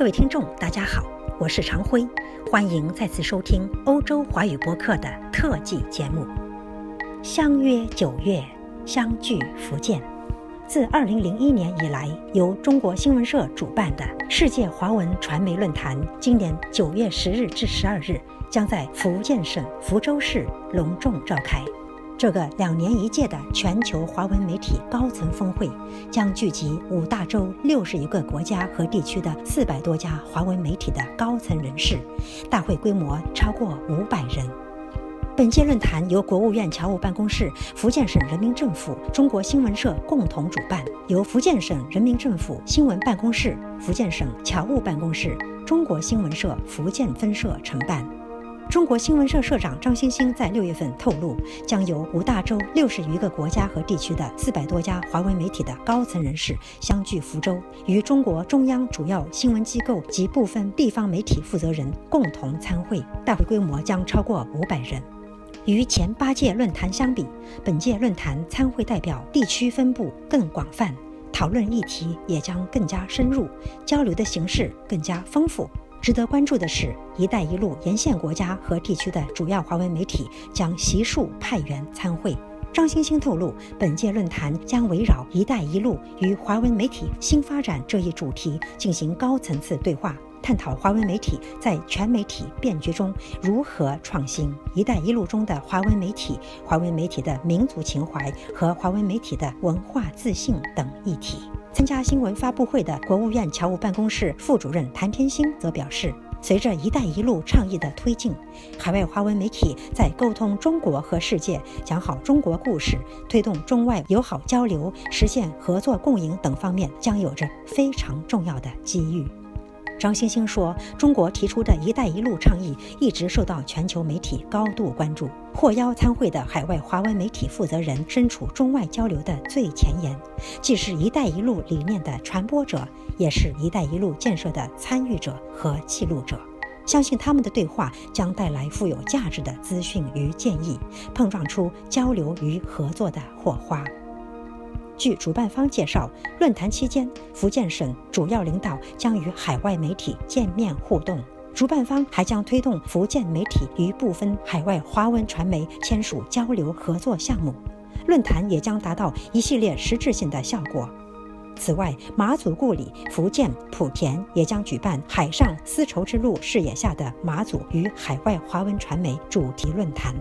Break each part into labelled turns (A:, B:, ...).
A: 各位听众，大家好，我是常辉，欢迎再次收听欧洲华语播客的特辑节目。相约九月，相聚福建。自2001年以来，由中国新闻社主办的世界华文传媒论坛，今年9月10日至12日将在福建省福州市隆重召开。这个两年一届的全球华文媒体高层峰会，将聚集五大洲六十一个国家和地区的四百多家华文媒体的高层人士，大会规模超过五百人。本届论坛由国务院侨务办公室、福建省人民政府、中国新闻社共同主办，由福建省人民政府新闻办公室、福建省侨务办公室、中国新闻社福建分社承办。中国新闻社社长张欣欣在六月份透露，将由五大洲六十余个国家和地区的四百多家华文媒体的高层人士相聚福州，与中国中央主要新闻机构及部分地方媒体负责人共同参会。大会规模将超过五百人。与前八届论坛相比，本届论坛参会代表地区分布更广泛，讨论议题也将更加深入，交流的形式更加丰富。值得关注的是，“一带一路”沿线国家和地区的主要华文媒体将悉数派员参会。张星星透露，本届论坛将围绕“一带一路”与华文媒体新发展这一主题进行高层次对话，探讨华文媒体在全媒体变局中如何创新，“一带一路”中的华文媒体、华文媒体的民族情怀和华文媒体的文化自信等议题。参加新闻发布会的国务院侨务办公室副主任谭天星则表示，随着“一带一路”倡议的推进，海外华文媒体在沟通中国和世界、讲好中国故事、推动中外友好交流、实现合作共赢等方面，将有着非常重要的机遇。张星星说：“中国提出的一带一路倡议一直受到全球媒体高度关注。获邀参会的海外华文媒体负责人身处中外交流的最前沿，既是一带一路理念的传播者，也是一带一路建设的参与者和记录者。相信他们的对话将带来富有价值的资讯与建议，碰撞出交流与合作的火花。”据主办方介绍，论坛期间，福建省主要领导将与海外媒体见面互动。主办方还将推动福建媒体与部分海外华文传媒签署交流合作项目，论坛也将达到一系列实质性的效果。此外，马祖故里福建莆田也将举办“海上丝绸之路”视野下的马祖与海外华文传媒主题论坛。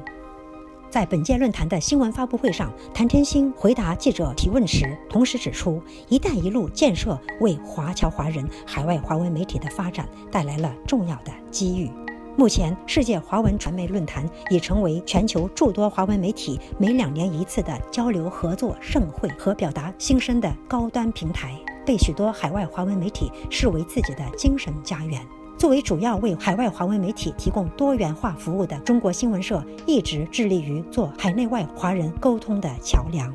A: 在本届论坛的新闻发布会上，谭天星回答记者提问时，同时指出，“一带一路”建设为华侨华人、海外华文媒体的发展带来了重要的机遇。目前，世界华文传媒论坛已成为全球诸多华文媒体每两年一次的交流合作盛会和表达心声的高端平台，被许多海外华文媒体视为自己的精神家园。作为主要为海外华文媒体提供多元化服务的中国新闻社，一直致力于做海内外华人沟通的桥梁。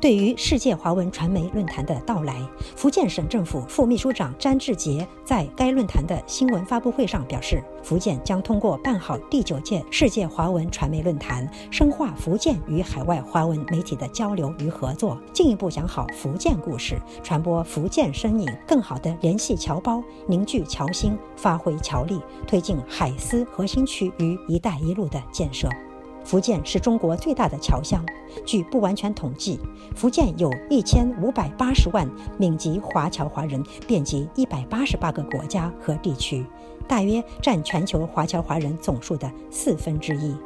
A: 对于世界华文传媒论坛的到来，福建省政府副秘书长詹志杰在该论坛的新闻发布会上表示，福建将通过办好第九届世界华文传媒论坛，深化福建与海外华文媒体的交流与合作，进一步讲好福建故事，传播福建身影，更好地联系侨胞，凝聚侨心，发挥侨力，推进海思核心区与“一带一路”的建设。福建是中国最大的侨乡，据不完全统计，福建有一千五百八十万闽籍华侨华人，遍及一百八十八个国家和地区，大约占全球华侨华人总数的四分之一。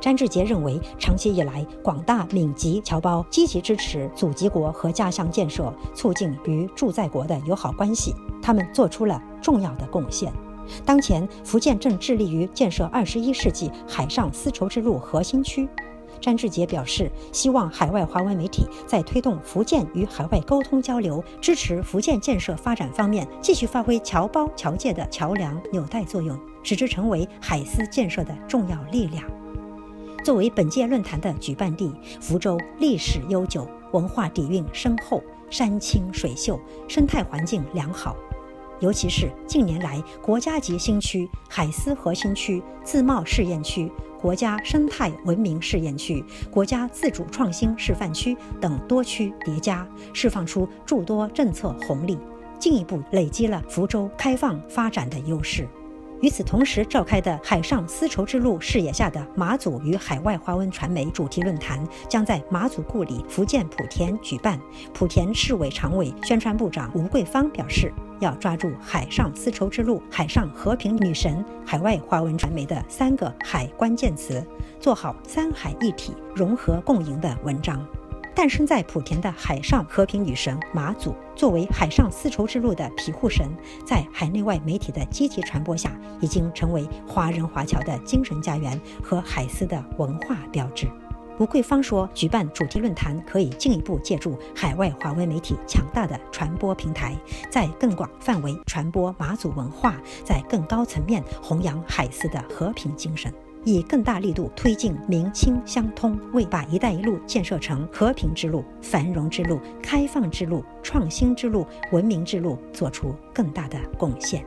A: 詹志杰认为，长期以来，广大闽籍侨胞积极支持祖籍国和家乡建设，促进与驻在国的友好关系，他们做出了重要的贡献。当前，福建正致力于建设二十一世纪海上丝绸之路核心区。詹志杰表示，希望海外华文媒体在推动福建与海外沟通交流、支持福建建设发展方面，继续发挥侨胞侨界的桥梁纽带作用，使之成为海丝建设的重要力量。作为本届论坛的举办地，福州历史悠久，文化底蕴深厚，山清水秀，生态环境良好。尤其是近年来，国家级新区、海丝核心区、自贸试验区、国家生态文明试验区、国家自主创新示范区等多区叠加，释放出诸多政策红利，进一步累积了福州开放发展的优势。与此同时，召开的“海上丝绸之路”视野下的马祖与海外华文传媒主题论坛将在马祖故里福建莆田举办。莆田市委常委、宣传部长吴桂芳表示，要抓住“海上丝绸之路”“海上和平女神”“海外华文传媒”的三个“海”关键词，做好三海一体、融合共赢的文章。诞生在莆田的海上和平女神马祖，作为海上丝绸之路的庇护神，在海内外媒体的积极传播下，已经成为华人华侨的精神家园和海丝的文化标志。吴桂芳说，举办主题论坛可以进一步借助海外华文媒体强大的传播平台，在更广范围传播马祖文化，在更高层面弘扬海丝的和平精神。以更大力度推进民清相通，为把“一带一路”建设成和平之路、繁荣之路、开放之路、创新之路、文明之路做出更大的贡献。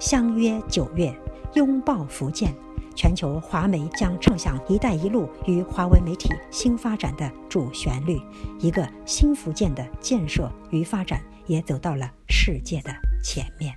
A: 相约九月，拥抱福建，全球华媒将唱响“一带一路”与华文媒体新发展的主旋律，一个新福建的建设与发展也走到了世界的前面。